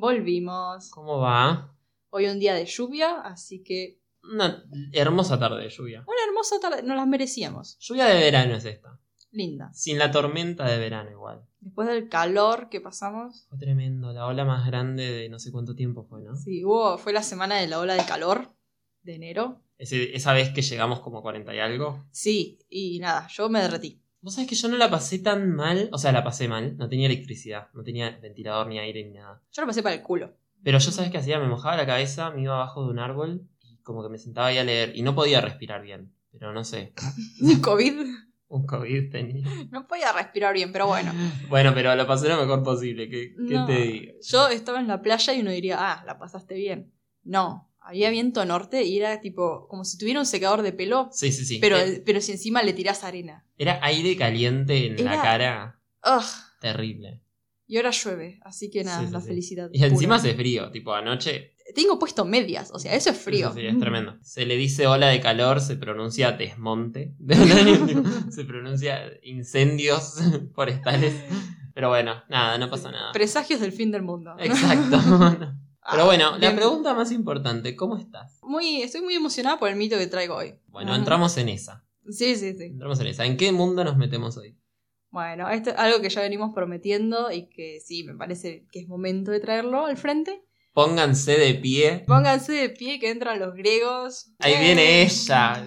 Volvimos. ¿Cómo va? Hoy un día de lluvia, así que Una hermosa tarde de lluvia. una hermosa tarde, nos las merecíamos. Lluvia de verano es esta. Linda. Sin la tormenta de verano igual. Después del calor que pasamos, Fue tremendo. La ola más grande de no sé cuánto tiempo fue, ¿no? sí, hubo, fue la semana de la ola de calor de enero. Ese- esa vez que llegamos como 40 y algo. Sí, y nada, yo me derretí. Vos sabés que yo no la pasé tan mal. O sea, la pasé mal. No tenía electricidad. No tenía ventilador ni aire ni nada. Yo lo pasé para el culo. Pero yo sabes qué hacía, me mojaba la cabeza, me iba abajo de un árbol y como que me sentaba ahí a leer y no podía respirar bien. Pero no sé, COVID. un COVID tenía. No podía respirar bien, pero bueno. Bueno, pero lo pasé lo mejor posible, ¿qué, qué te digo? Yo estaba en la playa y uno diría, ah, la pasaste bien. No, había viento norte y era tipo como si tuviera un secador de pelo, Sí, sí, sí. pero, Eh, pero si encima le tirás arena. Era aire caliente en la cara, Ugh. terrible. Y ahora llueve, así que nada, Sí, sí, la sí. felicidad. Y encima hace frío, tipo anoche. Tengo puesto medias, o sea, eso es frío. Sí, es tremendo. Se le dice ola de calor, se pronuncia desmonte. se pronuncia incendios forestales. Pero bueno, nada, no pasa nada. Presagios del fin del mundo. Exacto. Pero bueno, la pregunta más importante, ¿cómo estás? Muy, estoy muy emocionada por el mito que traigo hoy. Bueno, entramos en esa. Sí, sí, sí. Entramos en esa. ¿En qué mundo nos metemos hoy? Bueno, esto es algo que ya venimos prometiendo y que sí, me parece que es momento de traerlo al frente. Pónganse de pie. Pónganse de pie que entran los griegos. Ahí Eh, viene ella.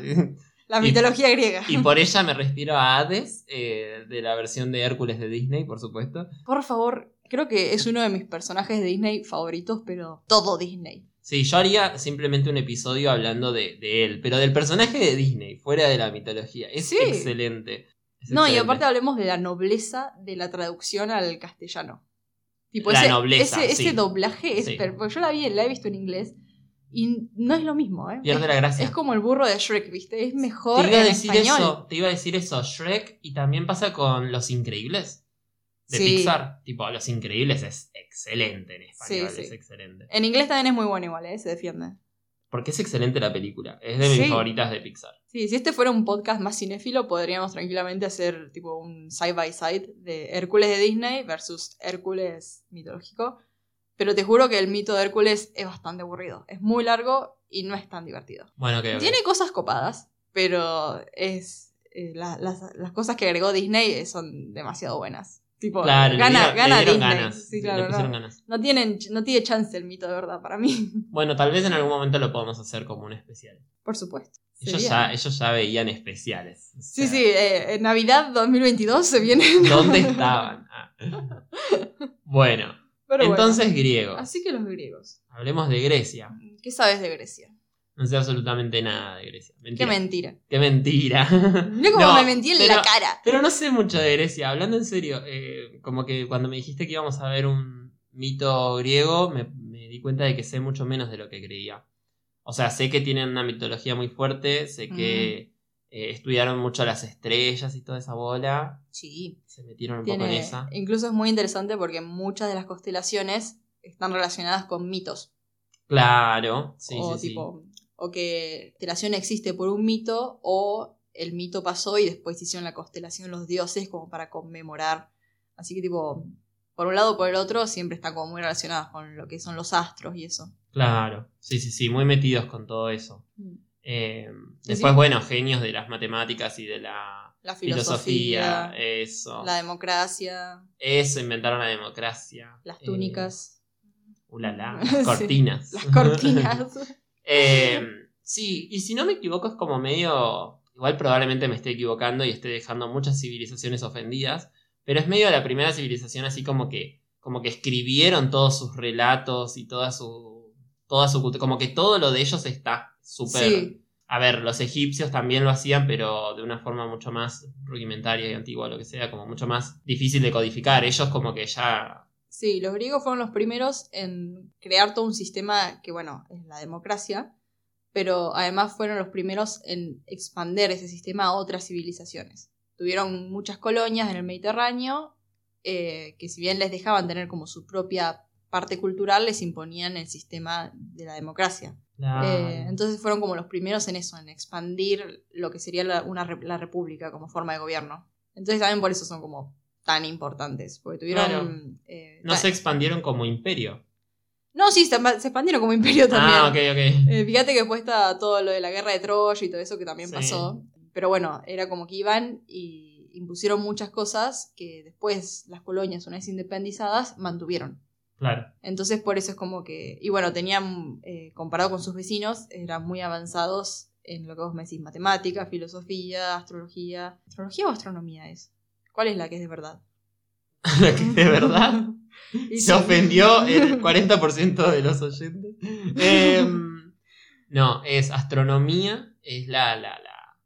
La Y- mitología griega. Y por ella me refiero a Hades, eh, de la versión de Hércules de Disney, por supuesto. Por favor, creo que es uno de mis personajes de Disney favoritos, pero todo Disney. Sí, yo haría simplemente un episodio hablando de, de él, pero del personaje de Disney, fuera de la mitología. Es Sí. excelente. Es No, y aparte hablemos de la nobleza de la traducción al castellano. Tipo, La ese, nobleza, ese, sí. ese doblaje es Sí. porque yo la vi, la he visto en inglés y no es lo mismo, ¿eh? Pierde la gracia. es como el burro de Shrek, ¿viste? Es mejor te iba a en decir español. eso, te iba a decir eso, Shrek, y también pasa con Los Increíbles de Sí. Pixar. Tipo, Los Increíbles es excelente en español, Sí, sí. es excelente. En inglés también es muy bueno igual, ¿eh? Se defiende. Porque es excelente la película, es de mis favoritas de Pixar. Sí, si este fuera un podcast más cinéfilo, podríamos tranquilamente hacer tipo un side by side de Hércules de Disney versus Hércules mitológico. Pero te juro que el mito de Hércules es bastante aburrido. Es muy largo y no es tan divertido. Bueno, que Tiene cosas copadas, pero es eh, la- las, las cosas que agregó Disney son demasiado buenas. Tipo, Claro, gana, le Disney. ganas. Sí, claro, ganas. no tienen, no tiene chance el mito de verdad para mí. Bueno, tal vez en algún momento lo podamos hacer como un especial. Por supuesto. Ellos ya, ellos ya veían especiales. o Sí, sea, sí, eh, en Navidad 2022 se viene. ¿Dónde estaban? Ah. Bueno, Pero bueno. entonces griego. Así que los griegos. Hablemos de Grecia. ¿Qué sabes de Grecia? No sé absolutamente nada de Grecia. Qué Mentira. Qué mentira. Mira cómo No, me mentí en pero- la cara. Pero no sé mucho de Grecia. Hablando en serio, eh, como que cuando me dijiste que íbamos a ver un mito griego, me, me di cuenta de que sé mucho menos de lo que creía. O sea, sé que tienen una mitología muy fuerte, sé que eh, estudiaron mucho las estrellas y toda esa bola. Sí. Se metieron un poco en esa. incluso es muy interesante porque muchas de las constelaciones están relacionadas con mitos. Claro, sí, o sí, sí. O que constelación existe por un mito, o el mito pasó y después hicieron la constelación los dioses como para conmemorar. Así que tipo, por un lado o por el otro, siempre están como muy relacionadas con lo que son los astros y eso. Claro, sí, sí, sí, muy metidos con todo eso. Eh, después, sí. bueno, genios de las matemáticas y de la La filosofía, filosofía, eso. la democracia, Eso, inventaron la democracia. las Eh, túnicas, ulala, Sí, las cortinas. las cortinas. Eh, sí, y si no me equivoco es como medio... Igual probablemente me esté equivocando y esté dejando muchas civilizaciones ofendidas, pero es medio la primera civilización así como que, como que escribieron todos sus relatos y toda su, toda su cultura, como que todo lo de ellos está súper... Sí, A ver, los egipcios también lo hacían, pero de una forma mucho más rudimentaria y antigua, lo que sea, como mucho más difícil de codificar. Ellos como que ya... sí, los griegos fueron los primeros en crear todo un sistema que, bueno, es la democracia, pero además fueron los primeros en expander ese sistema a otras civilizaciones. Tuvieron muchas colonias en el Mediterráneo eh, que si bien les dejaban tener como su propia parte cultural, les imponían el sistema de la democracia. Eh, entonces fueron como los primeros en eso, en expandir lo que sería la, una, la república como forma de gobierno. Entonces también por eso son como tan importantes, porque tuvieron... Claro. eh, no se expandieron como imperio. No, sí, se, se expandieron como imperio también. Ah, ok, ok. Eh, fíjate que después está todo lo de la guerra de Troya y todo eso que también Sí. pasó. Pero bueno, era como que iban y impusieron muchas cosas que después las colonias, una vez independizadas, mantuvieron. Claro. Entonces por eso es como que... Y bueno, tenían, eh, comparado con sus vecinos, eran muy avanzados en lo que vos me decís, matemática, filosofía, astrología. ¿Astrología o astronomía es? ¿Cuál es la que es de verdad? La que de verdad Y se sí. ofendió el 40% de los oyentes. Em, no, es astronomía, es la, la, la,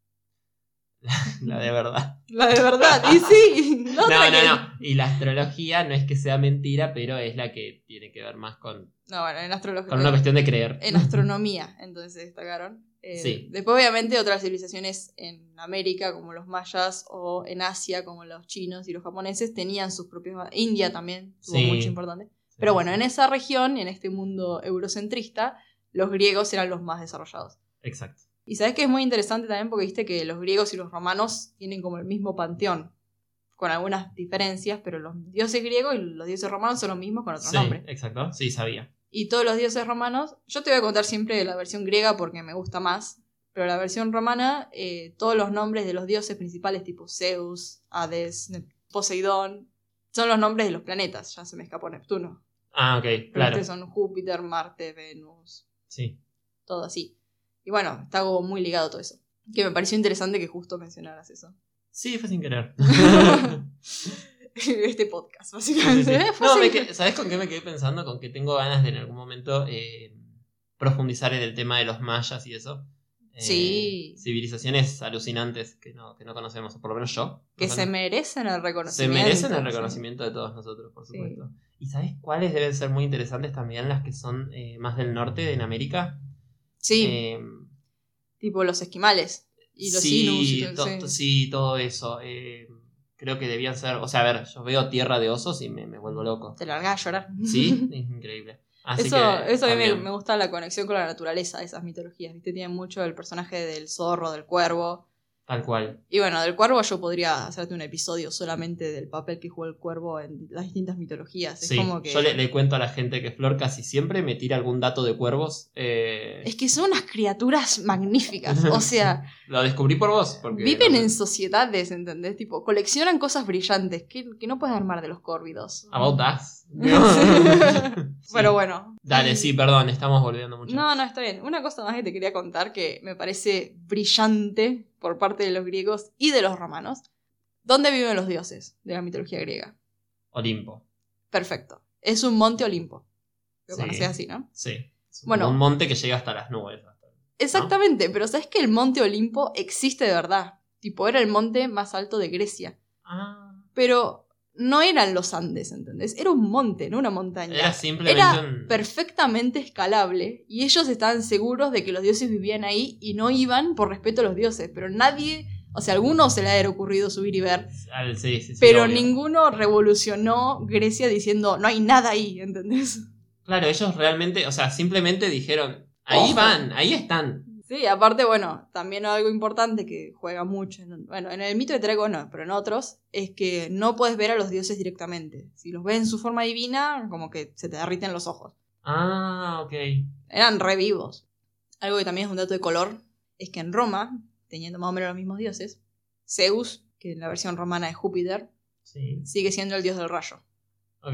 la, la de verdad. La de verdad, y sí. No, no, que- no. Y la astrología no es que sea mentira, pero es la que tiene que ver más con, No, bueno, en astrología. con una cuestión de creer. en astronomía, entonces destacaron. Eh, Sí. Después, obviamente, otras civilizaciones en América, como los mayas, o en Asia, como los chinos y los japoneses, tenían sus propios. India también tuvo Sí. mucho importante. Pero bueno, en esa región, en este mundo eurocentrista, los griegos eran los más desarrollados. Exacto. Y sabes que es muy interesante también porque viste que los griegos y los romanos tienen como el mismo panteón, con algunas diferencias, pero los dioses griegos y los dioses romanos son los mismos con otro Sí, nombre. exacto. Sí, sabía. Y todos los dioses romanos, yo te voy a contar siempre la versión griega porque me gusta más, pero la versión romana, eh, todos los nombres de los dioses principales tipo Zeus, Hades, Poseidón, son los nombres de los planetas, ya se me escapó Neptuno. Ah, ok, Pero claro. este son Júpiter, Marte, Venus, Sí. todo así. Y bueno, está como muy ligado todo eso. Que me pareció interesante que justo mencionaras eso. Sí, fue sin querer. este podcast, sí, básicamente. sí. No, me que- ¿sabes con qué me quedé pensando? Con que tengo ganas de en algún momento eh, profundizar en el tema de los mayas y eso. Eh, Sí. Civilizaciones alucinantes que no, que no conocemos, o por lo menos yo. Que se merecen el Se reconocimiento. merecen el reconocimiento de todos nosotros, por Sí. supuesto. ¿Y sabes cuáles deben ser muy interesantes también? Las que son eh, más del norte, en América. Sí, Eh, tipo los esquimales. Y los sí, Inus y todo sí. to- sí, todo eso. eh, creo que debían ser. O sea, a ver, yo veo tierra de osos y me, me vuelvo loco. Te largas a llorar. Sí, es increíble. Así eso, que, eso a mí me, me gusta la conexión con la naturaleza, esas mitologías. ¿viste? Tienen mucho el personaje del zorro, del cuervo. Tal cual. Y bueno, del cuervo yo podría hacerte un episodio solamente del papel que jugó el cuervo en las distintas mitologías. Es Sí, como que. yo le, le cuento a la gente que Flor casi siempre me tira algún dato de cuervos. eh, Es que son unas criaturas magníficas. O sea, Lo descubrí por vos. Porque, viven en sociedades, ¿entendés? Tipo, coleccionan cosas brillantes que, que no puedes armar de los córvidos. About us. Sí. Pero bueno. Dale, sí, perdón, estamos volviendo mucho. No, no, está bien. Una cosa más que te quería contar que me parece brillante por parte de los griegos y de los romanos. ¿Dónde viven los dioses de la mitología griega? Olimpo. Perfecto. Es un monte Olimpo. Lo Sí. conocés así, ¿no? Sí. Es Bueno. un monte que llega hasta las nubes. Exactamente, pero ¿sabes que el monte Olimpo existe de verdad? Tipo, era el monte más alto de Grecia. Ah. Pero no eran los Andes, ¿entendés? Era un monte, no una montaña. Era simplemente Era un. perfectamente escalable y ellos estaban seguros de que los dioses vivían ahí y no iban por respeto a los dioses, pero nadie, o sea, a algunos se le ha ocurrido subir y ver, Al- sí, sí, sí, pero obvio. ninguno revolucionó Grecia diciendo no hay nada ahí, ¿entendés? Claro, ellos realmente, o sea, simplemente dijeron, ahí Ojo. van, ahí están. Sí, aparte, bueno, también algo importante que juega mucho, en, bueno, en el mito de Trago no, pero en otros, es que no puedes ver a los dioses directamente. Si los ves en su forma divina, como que se te derriten los ojos. Ah, ok. Eran re vivos. Algo que también es un dato de color es que en Roma, teniendo más o menos los mismos dioses, Zeus, que en la versión romana es Júpiter, Sí, sigue siendo el dios del rayo. ok.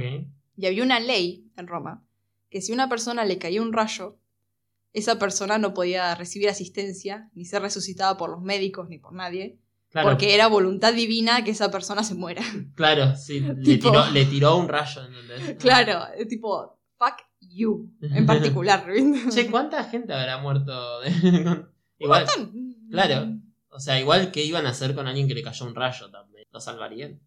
Y había una ley en Roma que si a una persona le caía un rayo, esa persona no podía recibir asistencia, ni ser resucitada por los médicos, ni por nadie, Claro, porque era voluntad divina que esa persona se muera. claro, sí, le, tiró, le tiró un rayo, ¿entendés? claro, tipo, fuck you, en particular. Che, ¿cuánta gente habrá muerto? de- Igual, claro. o sea, igual que iban a hacer con alguien que le cayó un rayo también. ¿Lo salvarían?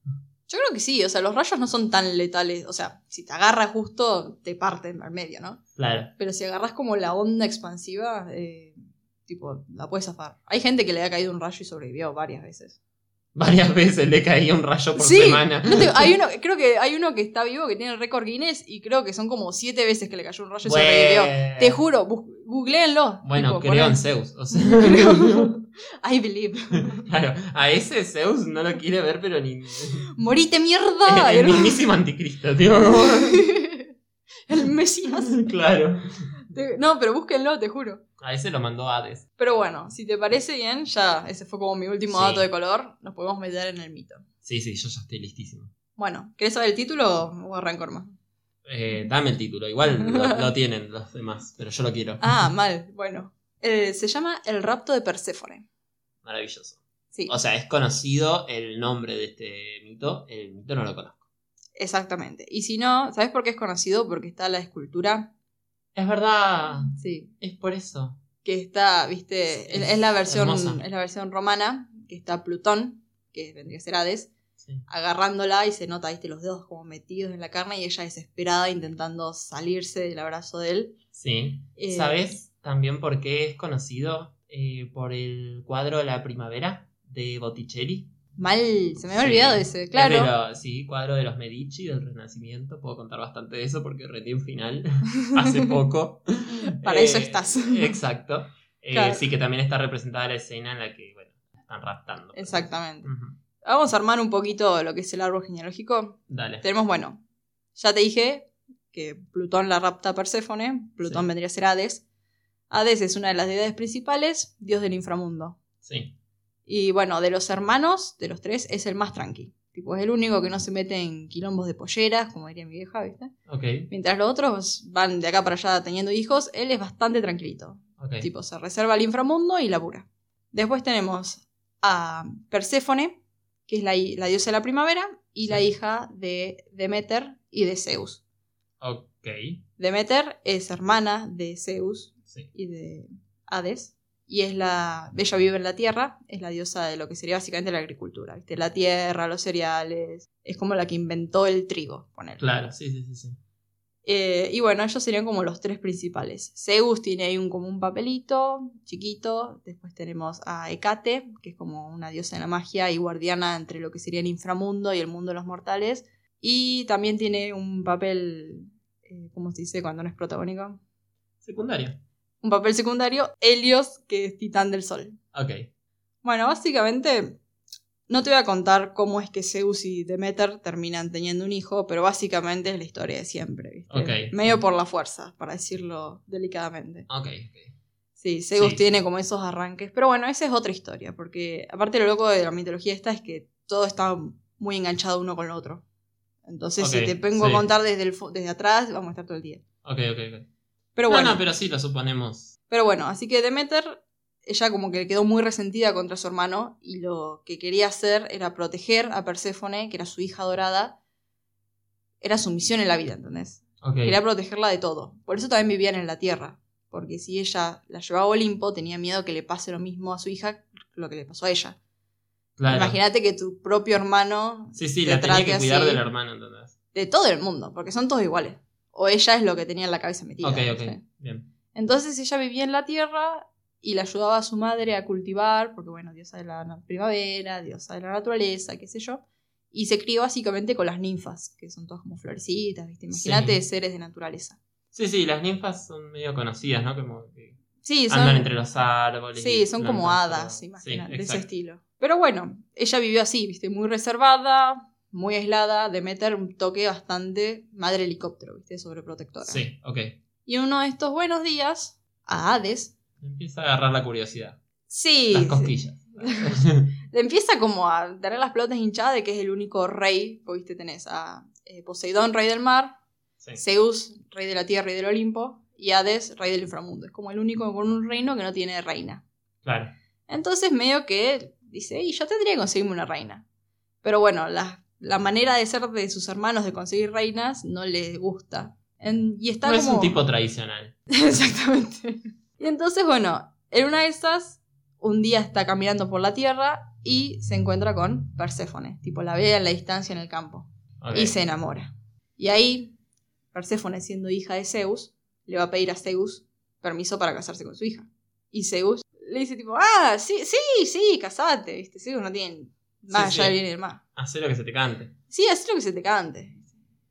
Yo creo que sí, o sea, los rayos no son tan letales. O sea, si te agarra justo, te parten al medio, ¿no? Claro. Pero si agarras como la onda expansiva, eh, tipo, la puedes zafar. Hay gente que le ha caído un rayo y sobrevivió varias veces. Varias veces le caía un rayo por sí, semana. no te- hay uno, creo que hay uno que está vivo que tiene el récord Guinness y creo que son como siete veces que le cayó un rayo y sobrevivió. Bueno. Te juro, googleenlo. Bueno, tipo, creo en Zeus. O sea, Creo- I believe. claro, a ese Zeus no lo quiere ver, pero ni. ¡Morite mierda! el mismísimo anticristo, tío. el Mesías. claro. No, pero búsquenlo, te juro. A ese lo mandó Hades. Pero bueno, si te parece bien, ya ese fue como mi último Sí. dato de color. Nos podemos meter en el mito. Sí, sí, yo ya estoy listísimo. Bueno, ¿querés saber el título o arranco más? Eh, dame el título. Igual lo, lo tienen los demás, pero yo lo quiero. Ah, mal. Bueno. Eh, se llama El rapto de Perséfone. Maravilloso. Sí, O sea, es conocido el nombre de este mito. El mito no lo conozco. exactamente. Y si no, ¿sabes por qué es conocido? Porque está la escultura. Es verdad. Sí. Es por eso. Que está, viste, es, es la versión, hermosa. es la versión romana, que está Plutón, que vendría a ser Hades, Sí. agarrándola y se nota, viste, los dedos como metidos en la carne y ella desesperada intentando salirse del abrazo de él. Sí. Eh, ¿Sabes también por qué es conocido? Eh, por el cuadro La Primavera de Botticelli. Mal, se me había Sí. olvidado ese, Es claro. sí, cuadro de los Medici del Renacimiento. Puedo contar bastante de eso porque rendí un final hace poco. Para Eh, eso estás. Exacto. Eh, Claro. Sí, que también está representada la escena en la que, bueno, están raptando. Exactamente. Vamos a armar un poquito lo que es el árbol genealógico. Dale. Tenemos, bueno, ya te dije que Plutón la rapta a Perséfone, Plutón Sí. vendría a ser Hades. Hades es una de las deidades principales, dios del inframundo. Sí. Y bueno, de los hermanos, de los tres, es el más tranqui. Tipo, es el único que no se mete en quilombos de polleras, como diría mi vieja, ¿viste? Ok. Mientras los otros van de acá para allá teniendo hijos, él es bastante tranquilito. Ok. Tipo, se reserva el inframundo y labura. Después tenemos a Perséfone, que es la, diosa de la primavera, y la hija de Demeter y de Zeus. Ok. Demeter es hermana de Zeus Sí. y de Hades, y es la. Ella vive en la tierra, es la diosa de lo que sería básicamente la agricultura, ¿viste? La tierra, los cereales. Es como la que inventó el trigo, poner. Claro, sí, sí, sí. sí. Eh, y bueno, ellos serían como los tres principales. Zeus tiene ahí un, como un papelito chiquito. Después tenemos a Hecate, que es como una diosa de la magia y guardiana entre lo que sería el inframundo y el mundo de los mortales. Y también tiene un papel, eh, ¿cómo se dice cuando no es protagónico? Secundario. Un papel secundario, Helios, que es titán del sol. Ok. Bueno, básicamente no te voy a contar cómo es que Zeus y Demeter terminan teniendo un hijo, pero básicamente es la historia de siempre, ¿viste? Ok. Medio por la fuerza, para decirlo delicadamente. Ok, ok. Sí, Zeus Sí. tiene como esos arranques, pero bueno, esa es otra historia, porque aparte lo loco de la mitología esta es que todo está muy enganchado uno con lo otro. Entonces, si te vengo sí. a contar desde, el, desde atrás, vamos a estar todo el día. Ok, ok, ok. Pero no, bueno. no, pero sí, lo suponemos. Pero bueno, así que Demeter, ella como que quedó muy resentida contra su hermano y lo que quería hacer era proteger a Perséfone, que era su hija dorada. Era su misión en la vida, ¿entendés? Quería protegerla de todo. Por eso también vivían en la tierra. Porque si ella la llevaba a Olimpo, tenía miedo que le pase lo mismo a su hija, lo que le pasó a ella. Claro. Imagínate que tu propio hermano, Sí, sí, te la tenía que cuidar así. del hermano, entonces. de todo el mundo, porque son todos iguales. O ella es lo que tenía en la cabeza metida. Ok, ok. Bien. Entonces ella vivía en la tierra y le ayudaba a su madre a cultivar, porque bueno, diosa de la primavera, diosa de la naturaleza, qué sé yo. Y se crió básicamente con las ninfas, que son todas como florecitas, ¿viste? Imagínate Sí. seres de naturaleza. Sí, sí, las ninfas son medio conocidas, ¿no? Como que Sí, son, andan entre los árboles. sí, son como hadas, imagínate, sí, de ese estilo. Pero bueno, ella vivió así, ¿viste? Muy reservada, muy aislada, de meter un toque bastante madre helicóptero, ¿viste? Sobreprotectora. Sí, ok. Y uno de estos buenos días, a Hades, Me Empieza a agarrar la curiosidad. sí, Las cosquillas. le empieza como a tener las pelotas hinchadas de que es el único rey, viste, tenés a eh, Poseidón, rey del mar, Sí. Zeus, rey de la tierra y del Olimpo, y Hades, rey del inframundo. Es como el único con un reino que no tiene reina. Claro. Entonces medio que dice, y yo tendría que conseguirme una reina. Pero bueno, la, la manera de ser de sus hermanos de conseguir reinas no le gusta. En- y está No es un tipo tradicional. Exactamente. Y entonces, bueno, en una de esas, un día está caminando por la tierra y se encuentra con Perséfone. Tipo, la ve a la distancia en el campo. Y se enamora. Y ahí, Perséfone, siendo hija de Zeus, le va a pedir a Zeus permiso para casarse con su hija. Y Zeus le dice tipo, ah, sí, sí, sí, casate. ¿Viste? Zeus no tiene más Sí, allá sí. del bien y del mal. Hacé lo que se te cante. Sí, haz lo que se te cante.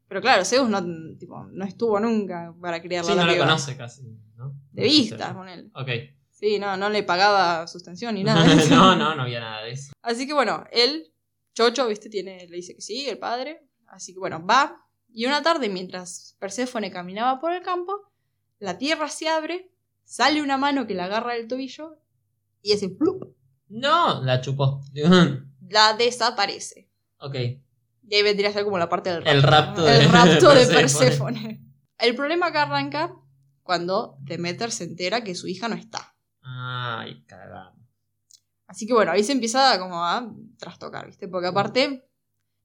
Pero claro, Zeus no, tipo, no estuvo nunca para criarla. Sí, la no la conoce casi, ¿no? De No vista, con él. Ok. Sí, no, no le pagaba sustención ni nada. no, no, no había nada de eso. Así que bueno, él, Chocho, viste, tiene, le dice que sí, el padre. Así que bueno, va Y una tarde, mientras Perséfone caminaba por el campo, la tierra se abre, sale una mano que la agarra del tobillo y ese plup, No, la chupó. la desaparece. ok. Y ahí vendría a ser como la parte del rapto. El rapto de El rapto de Perséfone. Perséfone. El problema que arranca cuando Demeter se entera que su hija no está. Ay, cagamos. Así que bueno, ahí se empieza como a trastocar, ¿viste? Porque aparte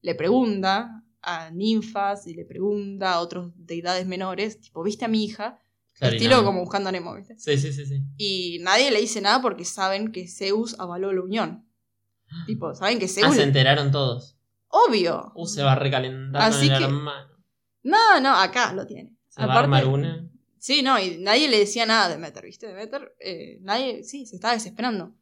le pregunta a ninfas y le pregunta a otras deidades menores, tipo, ¿viste a mi hija? Claro, Estilo no. como buscando a Nemo, ¿viste? Sí, sí, sí, sí. Y nadie le dice nada porque saben que Zeus avaló la unión. Tipo, saben que Zeus... Ah, se enteraron todos. Obvio. Uh, se va a recalentar Así el que- hermano. No, no, acá lo tiene. Se va a Aparte- armar una. Sí, no, y nadie le decía nada a Demeter, ¿viste? Demeter, eh, nadie, sí, se estaba desesperando.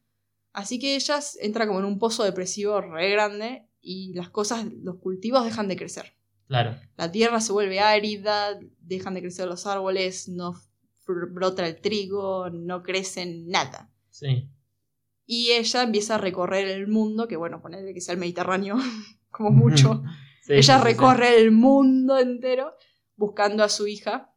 Así que ella entra como en un pozo depresivo re grande y las cosas, los cultivos dejan de crecer. Claro. La tierra se vuelve árida, dejan de crecer los árboles, no brota el trigo, no crecen nada. Sí. Y ella empieza a recorrer el mundo, que bueno, ponerle que sea el Mediterráneo, como mucho. Sí, ella sí, sí, sí. recorre el mundo entero buscando a su hija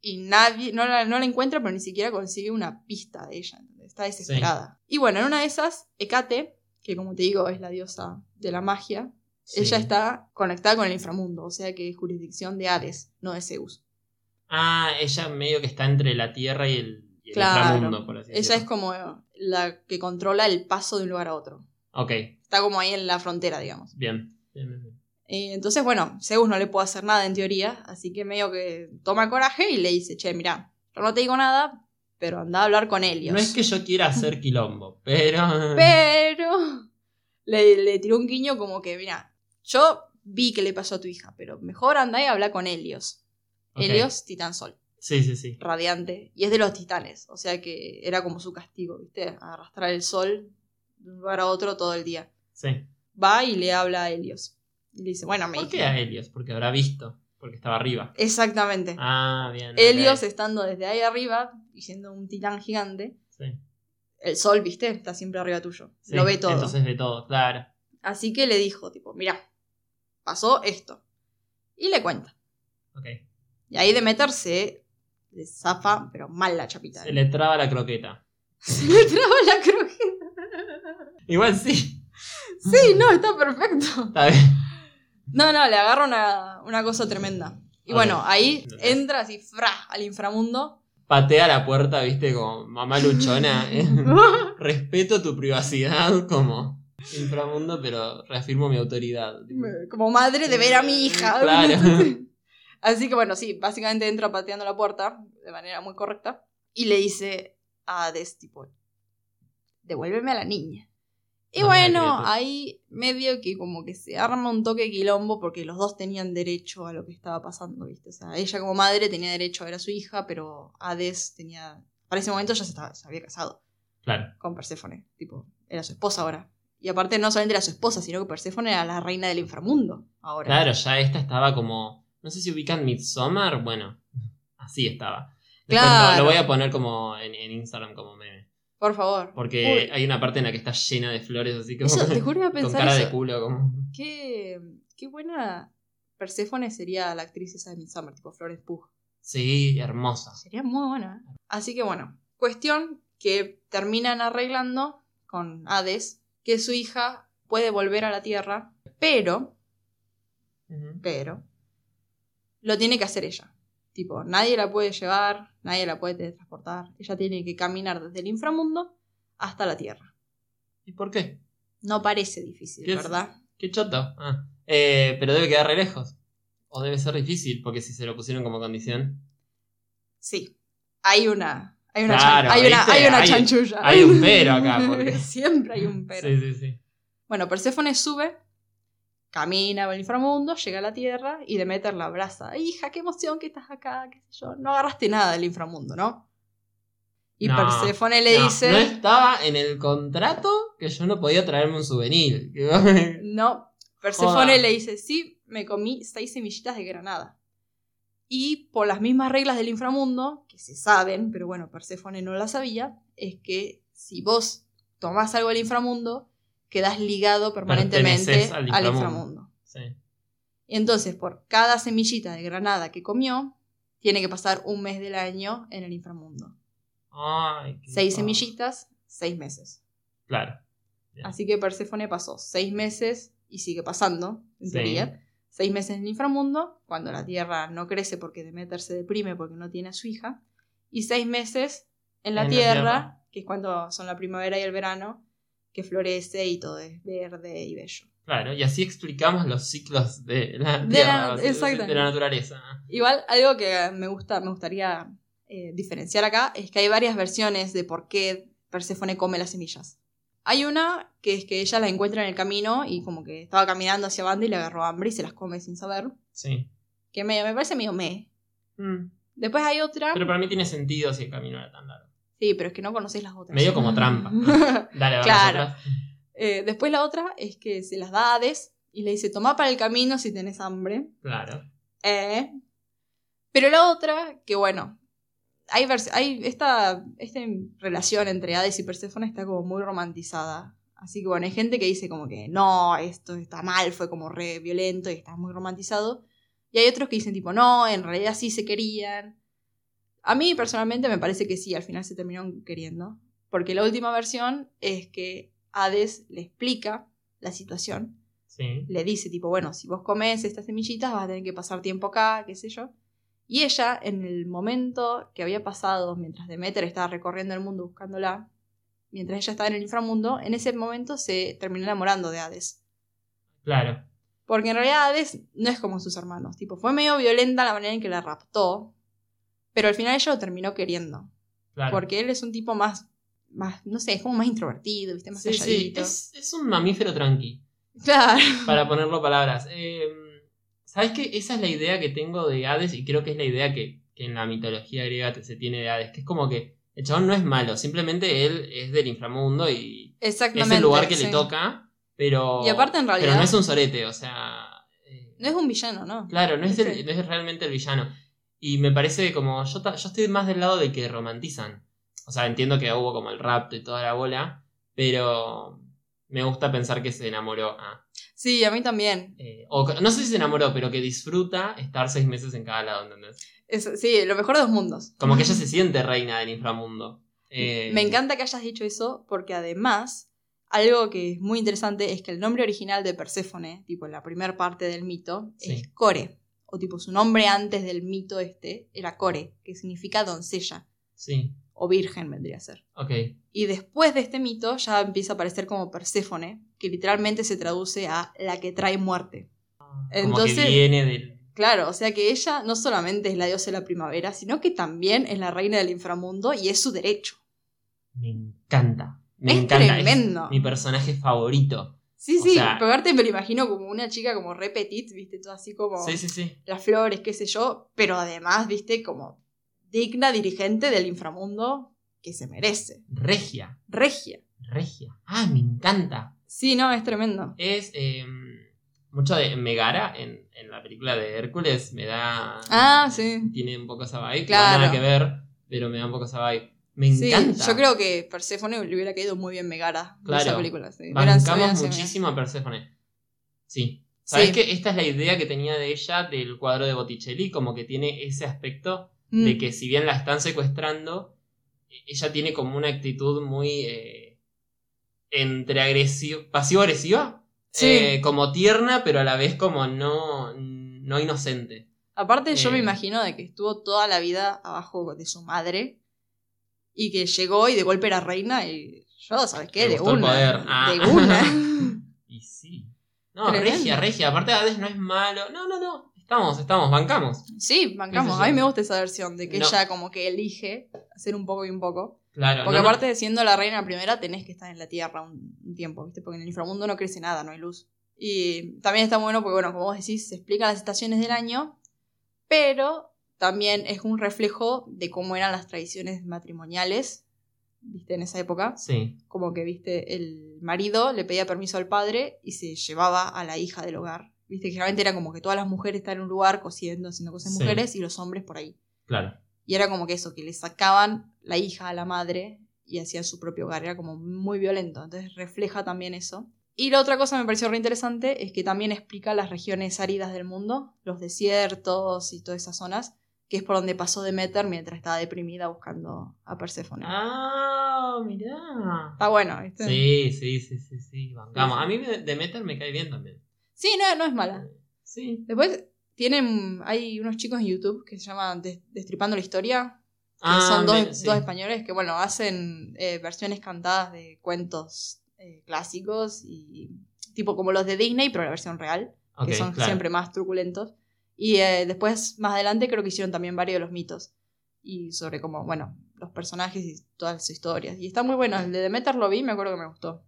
y nadie, no la, no la encuentra, pero ni siquiera consigue una pista de ella. Está desesperada. Y bueno, en una de esas, Hecate, que como te digo es la diosa de la magia, ella está conectada con el inframundo, o sea que es jurisdicción de Hades, no de Zeus. Ah, ella medio que está entre la tierra y el, y el Claro. inframundo, por así Ella es decirlo. como la que controla el paso de un lugar a otro. Ok, Está como ahí en la frontera, digamos. bien. Bien, bien, bien. Eh, entonces, bueno, Zeus no le puede hacer nada en teoría, así que medio que toma coraje y le dice, che, mira, yo no te digo nada, pero anda a hablar con Helios. No es que yo quiera hacer quilombo, pero. Pero le, le tiró un guiño como que, mira, yo vi que le pasó a tu hija, pero mejor anda y habla con Helios. Ok. Helios, titán sol, Sí, sí, sí. radiante, y es de los titanes, o sea que era como su castigo, ¿viste? Arrastrar el sol de un lugar a otro todo el día. Sí. Va y le habla a Helios. Y le dice, bueno, me ¿Por qué a Helios? Porque habrá visto. Porque estaba arriba. Exactamente. Ah, bien. Helios estando desde ahí arriba y siendo un titán gigante, Sí. el sol, ¿viste? Está siempre arriba tuyo. Sí, Lo ve todo. Entonces ve todo, claro. Así que le dijo, tipo, mira, pasó esto. Y le cuenta. Ok. Y ahí Demeter se le zafa, pero mal la chapita. Se le traba la croqueta. Se le traba la crujeta. Igual sí. Sí, no, está perfecto. Está bien. No, no, le agarra una, una cosa tremenda. Y bueno, ahí entra así, fra, al inframundo. Patea la puerta, viste, como mamá luchona. ¿eh? Respeto tu privacidad como inframundo, pero reafirmo mi autoridad. Como madre de ver a mi hija. Claro. Así que bueno, sí, básicamente entra pateando la puerta de manera muy correcta y le dice a Hades, tipo, devuélveme a la niña. Y No bueno, ahí medio que como que se arma un toque quilombo porque los dos tenían derecho a lo que estaba pasando, ¿viste? O sea, ella como madre tenía derecho a ver a su hija, pero Hades tenía... Para ese momento ya se, estaba, se había casado Claro. con Perséfone, tipo, era su esposa ahora. Y aparte no solamente era su esposa, sino que Perséfone era la reina del inframundo ahora. Claro, ya esta estaba como. No sé si ubican Midsommar. Bueno, así estaba. Después Claro. lo, lo voy a poner como en, en Instagram como meme. Por favor. Porque Uy, hay una parte en la que está llena de flores, así como. eso, te juro que a con pensar cara de culo, como. Qué, qué buena Perséfone sería la actriz esa de Midsommar, tipo Flores Pugh. Sí, hermosa. Sería muy buena. ¿eh? Así que bueno, cuestión que terminan arreglando con Hades que su hija puede volver a la Tierra, pero, pero, lo tiene que hacer ella. Tipo, nadie la puede llevar, nadie la puede teletransportar. Ella tiene que caminar desde el inframundo hasta la Tierra. ¿Y por qué? No parece difícil. ¿verdad? Qué choto. Ah. Eh, pero debe quedar re lejos. O debe ser difícil, porque si se lo pusieron como condición. Sí. Hay una. Hay una, Claro, chan- hay una, hay una Hay- chanchulla. hay un pero acá, porque- Siempre hay un pero. Sí, sí, sí. Bueno, Perséfone sube, camina por el inframundo, llega a la tierra y Demeter la abraza. Hija, qué emoción que estás acá, qué sé yo. No agarraste nada del inframundo, ¿no? Y No, Perséfone le No, dice. No estaba en el contrato que yo no podía traerme un souvenir. No, Perséfone Joda. le dice, sí, me comí seis semillitas de granada. Y por las mismas reglas del inframundo, que se saben, pero bueno, Perséfone no las sabía, es que si vos tomás algo del inframundo, quedás ligado permanentemente al al inframundo. Sí. Entonces, por cada semillita de granada que comió, tiene que pasar un mes del año en el inframundo. Ay, Seis semillitas, seis meses. Claro. Bien. Así que Perséfone pasó seis meses y sigue pasando, en Sí. teoría. Seis meses en el inframundo, cuando la tierra no crece porque Demeter se deprime porque no tiene a su hija. Y seis meses en la, En la tierra, tierra. que es cuando son la primavera y el verano, que florece y todo es verde y bello. Claro, y así explicamos los ciclos de la De la naturaleza. Igual, algo que me gusta, me gustaría eh, diferenciar acá es que hay varias versiones de por qué Perséfone come las semillas. Hay una que es que ella la encuentra en el camino y como que estaba caminando hacia banda y le agarró hambre y se las come sin saber. Sí. Que me, me parece medio me. Mm. Después hay otra. Pero para mí tiene sentido si el camino era tan largo. Sí, pero es que no conocéis las otras. Medio como trampa. Dale, Claro. Eh, después la otra es que se las da a Hades y le dice, toma para el camino si tenés hambre. Claro. Eh. Pero la otra, que bueno, hay, hay esta, esta relación entre Hades y Perséfone está como muy romantizada. Así que bueno, hay gente que dice como que no, esto está mal, fue como re violento y está muy romantizado. Y hay otros que dicen tipo, no, en realidad sí se querían. A mí personalmente me parece que sí, al final se terminaron queriendo. Porque la última versión es que Hades le explica la situación Sí. le dice tipo, bueno, si vos comes estas semillitas vas a tener que pasar tiempo acá, qué sé yo. Y ella, en el momento que había pasado, mientras Demeter estaba recorriendo el mundo buscándola, mientras ella estaba en el inframundo, en ese momento se terminó enamorando de Hades. Claro. Porque en realidad Hades no es como sus hermanos, tipo, fue medio violenta la manera en que la raptó, pero al final ella lo terminó queriendo. Claro. Porque él es un tipo más, más, no sé, es como más introvertido, ¿viste? Más Sí, sí. calladito. Es, es un mamífero tranqui. Claro. Para ponerlo palabras. Eh, ¿Sabes qué? Esa es la idea que tengo de Hades y creo que es la idea que, que en la mitología griega se tiene de Hades. Que es como que el chabón no es malo, simplemente él es del inframundo y Exactamente. es el lugar que sí. le toca, pero. Y aparte, en realidad- Pero no es un sorete, o sea. eh, No es un villano, ¿no? Claro, no es, el- no es realmente el villano. Y me parece como. Yo, yo estoy más del lado de que romantizan. O sea, entiendo que hubo como el rapto y toda la bola, pero. Me gusta pensar que se enamoró. Ah, Sí, a mí también. eh, o que- no sé si se enamoró, pero que disfruta estar seis meses en cada lado, ¿entendés? Es- sí, lo mejor de dos mundos. Como que ella se siente reina del inframundo. Eh, Me encanta que hayas dicho eso porque además, algo que es muy interesante es que el nombre original de Perséfone, tipo la primera parte del mito, Sí. es Core. O tipo su nombre antes del mito este era Core, que significa doncella. Sí, O virgen vendría a ser. ok. Y después de este mito ya empieza a aparecer como Perséfone, que literalmente se traduce a la que trae muerte. Como Entonces- que viene del. Claro, o sea que ella no solamente es la diosa de la primavera, sino que también es la reina del inframundo y es su derecho. Me encanta. Me Es encanta. tremendo. mi personaje favorito. Sí, O sí, sea- pero aparte me lo imagino como una chica como re petit, viste, todo así como Sí, sí, sí. las flores, qué sé yo, pero además, viste, como digna dirigente del inframundo que se merece. Regia. Regia. Regia. Ah, me encanta. Sí, no, es tremendo. Es eh, mucho de Megara en, en la película de Hércules. Me da. Ah, sí. Tiene un poco esa vibe. Claro. No nada que ver, pero me da un poco esa vibe. Me Sí, encanta. yo creo que Perséfone le hubiera caído muy bien Megara de esa Claro. película. Sí. Bancamos muchísimo a Perséfone. Sí. ¿Sabes Sí. que esta es la idea que tenía de ella del cuadro de Botticelli? Como que tiene ese aspecto bien. de Mm. que si bien la están secuestrando, ella tiene como una actitud muy eh, entre agresiva, pasivo-agresiva, Sí. Eh, como tierna, pero a la vez como no, no inocente. Aparte, yo me Eh. imagino de que estuvo toda la vida abajo de su madre y que llegó y de golpe era reina y yo, ¿sabes qué? De una. poder. Ah. De una. Y sí. No, Tremendo. regia, regia. Aparte, Hades no es malo. No, no, no. Estamos, estamos, bancamos. sí, bancamos. A mí me gusta esa versión de que No. ella como que elige hacer un poco y un poco. Claro. Porque no, aparte de siendo la reina primera tenés que estar en la tierra un, un tiempo, ¿viste? Porque en el inframundo no crece nada, no hay luz. Y también está bueno porque, bueno, como vos decís, se explican las estaciones del año, pero también es un reflejo de cómo eran las tradiciones matrimoniales, ¿viste? En esa época. Sí, Como que, ¿viste? El marido le pedía permiso al padre y se llevaba a la hija del hogar. ¿Viste? Generalmente era como que todas las mujeres estaban en un lugar cosiendo, haciendo cosas de Sí. mujeres y los hombres por ahí. claro. Y era como que eso, que le sacaban la hija a la madre y hacían su propio hogar. Era como muy violento. Entonces refleja también eso. Y la otra cosa que me pareció re interesante es que también explica las regiones áridas del mundo, los desiertos y todas esas zonas, que es por donde pasó Demeter mientras estaba deprimida buscando a Perséfone. Ah, mirá. Está bueno, ¿viste? Sí, sí, sí, sí, sí. Vamos, a mí de- Demeter me cae bien también. Sí, no, no es mala. Sí. Después tienen, hay unos chicos en YouTube que se llaman Des- Destripando la Historia, que Ah, son dos, me- sí. dos españoles que, bueno, hacen eh, versiones cantadas de cuentos eh, clásicos y tipo como los de Disney, pero la versión real, que son claro. siempre más truculentos. Y eh, después, más adelante, creo que hicieron también varios de los mitos. Y sobre cómo, bueno, los personajes y todas sus historias. Y está muy bueno. El de Demeter lo vi, me acuerdo que me gustó.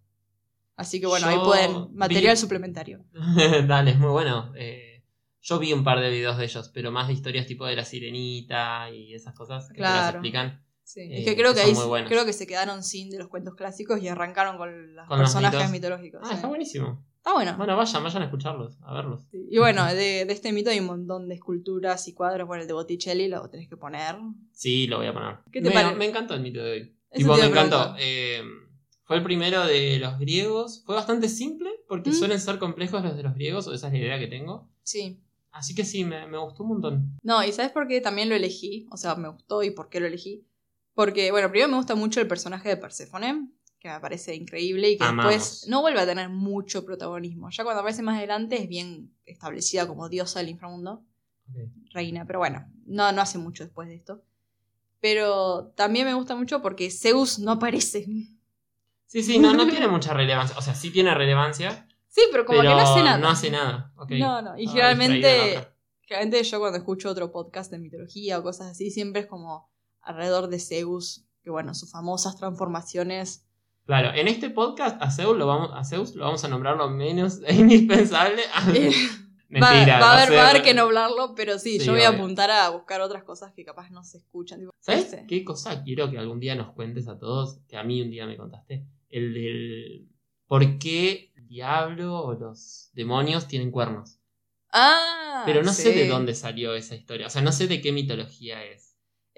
Así que bueno, ahí Yo pueden. Material vi- suplementario. Dale, es muy bueno. Eh, yo vi un par de videos de ellos, pero más de historias tipo de la sirenita y esas cosas que te las Claro. explican. Sí. Eh, es que creo que ahí creo que se quedaron sin de los cuentos clásicos y arrancaron con los Con personajes mitológicos. Ah, sí. está buenísimo. Está bueno. Bueno, vayan, vayan a escucharlos, a verlos. Y bueno, de, de este mito hay un montón de esculturas y cuadros. Bueno, el de Botticelli lo tenés que poner. Sí, lo voy a poner. ¿Qué te me, encantó el mito de hoy. Tipo, me encantó. Eh, fue el primero de los griegos. Fue bastante simple, porque Mm. suelen ser complejos los de los griegos, o esa es la idea que tengo. Sí. Así que sí, me, me gustó un montón. No, y ¿sabes por qué también lo elegí? O sea, me gustó y por qué lo elegí. Porque, bueno, primero me gusta mucho el personaje de Perséfone, que me parece increíble y que Amamos. después no vuelve a tener mucho protagonismo. Ya cuando aparece más adelante es bien establecida como diosa del inframundo, reina, pero bueno, no, no hace mucho después de esto. Pero también me gusta mucho porque Zeus no aparece. Sí, sí, no, no tiene mucha relevancia. O sea, sí tiene relevancia, Sí, pero como pero que no hace nada. no hace nada. ok. No, no, y generalmente-. Generalmente yo cuando escucho otro podcast de mitología o cosas así, siempre es como alrededor de Zeus, que bueno, sus famosas transformaciones. Claro, en este podcast a Zeus lo vamos a, Zeus lo vamos a nombrar lo menos indispensable. Eh, Mentira. va, va a haber, va a haber que noblarlo, pero sí, Sí, yo voy a apuntar a buscar otras cosas que capaz no se escuchan. tipo, ¿Sabes este. qué cosa quiero que algún día nos cuentes a todos? Que a mí un día me contaste. El del. ¿Por qué el diablo o los demonios tienen cuernos? Ah, Pero no sé de dónde salió esa historia. O sea, no sé de qué mitología es.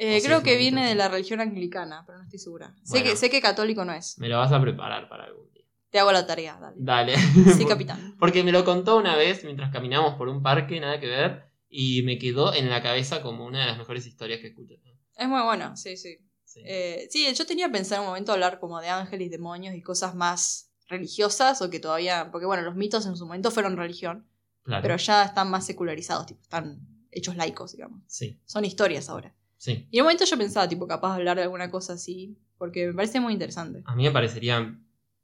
Eh, creo que viene de la religión anglicana, pero no estoy segura. Sé, que, sé que católico no es. Me lo vas a preparar para algún día. Te hago la tarea, dale. Dale. Sí, capitán. Porque me lo contó una vez mientras caminamos por un parque, nada que ver, y me quedó en la cabeza como una de las mejores historias que escuché. Es muy bueno, sí, sí. Sí. Eh, sí, yo tenía pensado en un momento hablar como de ángeles demonios y cosas más religiosas o que todavía, porque bueno, los mitos en su momento fueron religión, claro. pero ya están más secularizados, tipo, están hechos laicos, digamos. Sí, Son historias ahora. Sí. Y en un momento yo pensaba, tipo, capaz de hablar de alguna cosa así, porque me parece muy interesante. A mí me parecería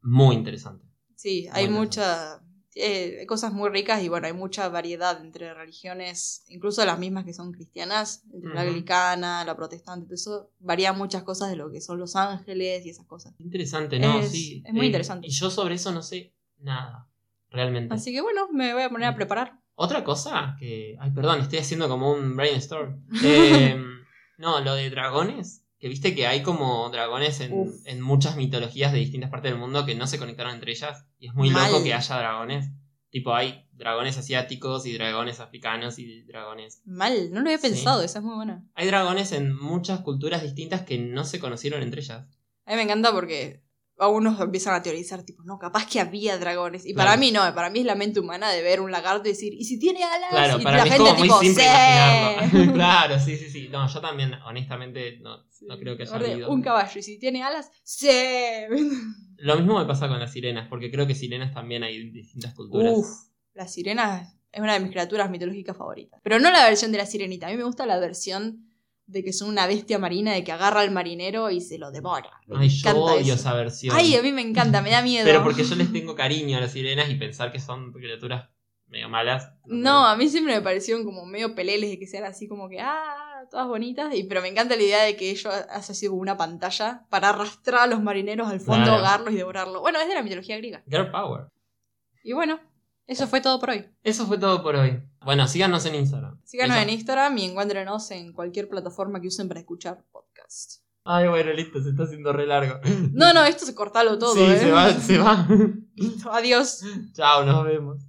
muy interesante. Sí, hay muchas cosas muy ricas y bueno, hay mucha variedad entre religiones, incluso las mismas que son cristianas, entre la anglicana, la protestante, todo eso, varían muchas cosas de lo que son los ángeles y esas cosas. Interesante, ¿no? Es- sí. es muy Eh, interesante. Y yo sobre eso no sé nada, realmente. Así que bueno, me voy a poner a preparar. Otra cosa que. Ay, perdón, estoy haciendo como un brainstorm. Eh, no, lo de dragones. Que viste que hay como dragones en, Uf. en muchas mitologías de distintas partes del mundo que no se conectaron entre ellas. Y es muy Mal. loco que haya dragones. Tipo, hay dragones asiáticos y dragones africanos y dragones. Mal, no lo había Sí. pensado, esa es muy buena. Hay dragones en muchas culturas distintas que no se conocieron entre ellas. A mí me encanta porque algunos empiezan a teorizar, tipo, no, capaz que había dragones. Y Claro. para mí no, para mí es la mente humana de ver un lagarto y decir, ¿y si tiene alas? Claro, y para la mí es gente como muy tipo, simple "Sí". imaginarlo. claro, sí, sí, sí. No, yo también, honestamente, no, no creo que haya habido. Un caballo, y si tiene alas, sí. Lo mismo me pasa con las sirenas, porque creo que sirenas también hay en distintas culturas. Uf, la sirena es una de mis criaturas mitológicas favoritas. Pero no la versión de la sirenita, a mí me gusta la versión de que son una bestia marina, de que agarra al marinero y se lo devora. Me Ay, yo odio eso. esa versión. Ay, a mí me encanta, me da miedo. Pero porque yo les tengo cariño a las sirenas y pensar que son criaturas medio malas. No, a mí siempre me parecieron como medio peleles de que sean así como que, ah, todas bonitas. Y, pero me encanta la idea de que ello hace así como una pantalla para arrastrar a los marineros al fondo, Claro. ahogarlos y devorarlos. Bueno, es de la mitología griega. Girl Power. Y bueno, eso fue todo por hoy. Eso fue todo por hoy. Bueno, síganos en Instagram. Síganos Eso. en Instagram y encuéntrenos en cualquier plataforma que usen para escuchar podcast. Ay, bueno, listo, se está haciendo re largo. No, no, esto se cortalo todo, sí, ¿eh? se va, se va. Listo, adiós. Chao, nos vemos.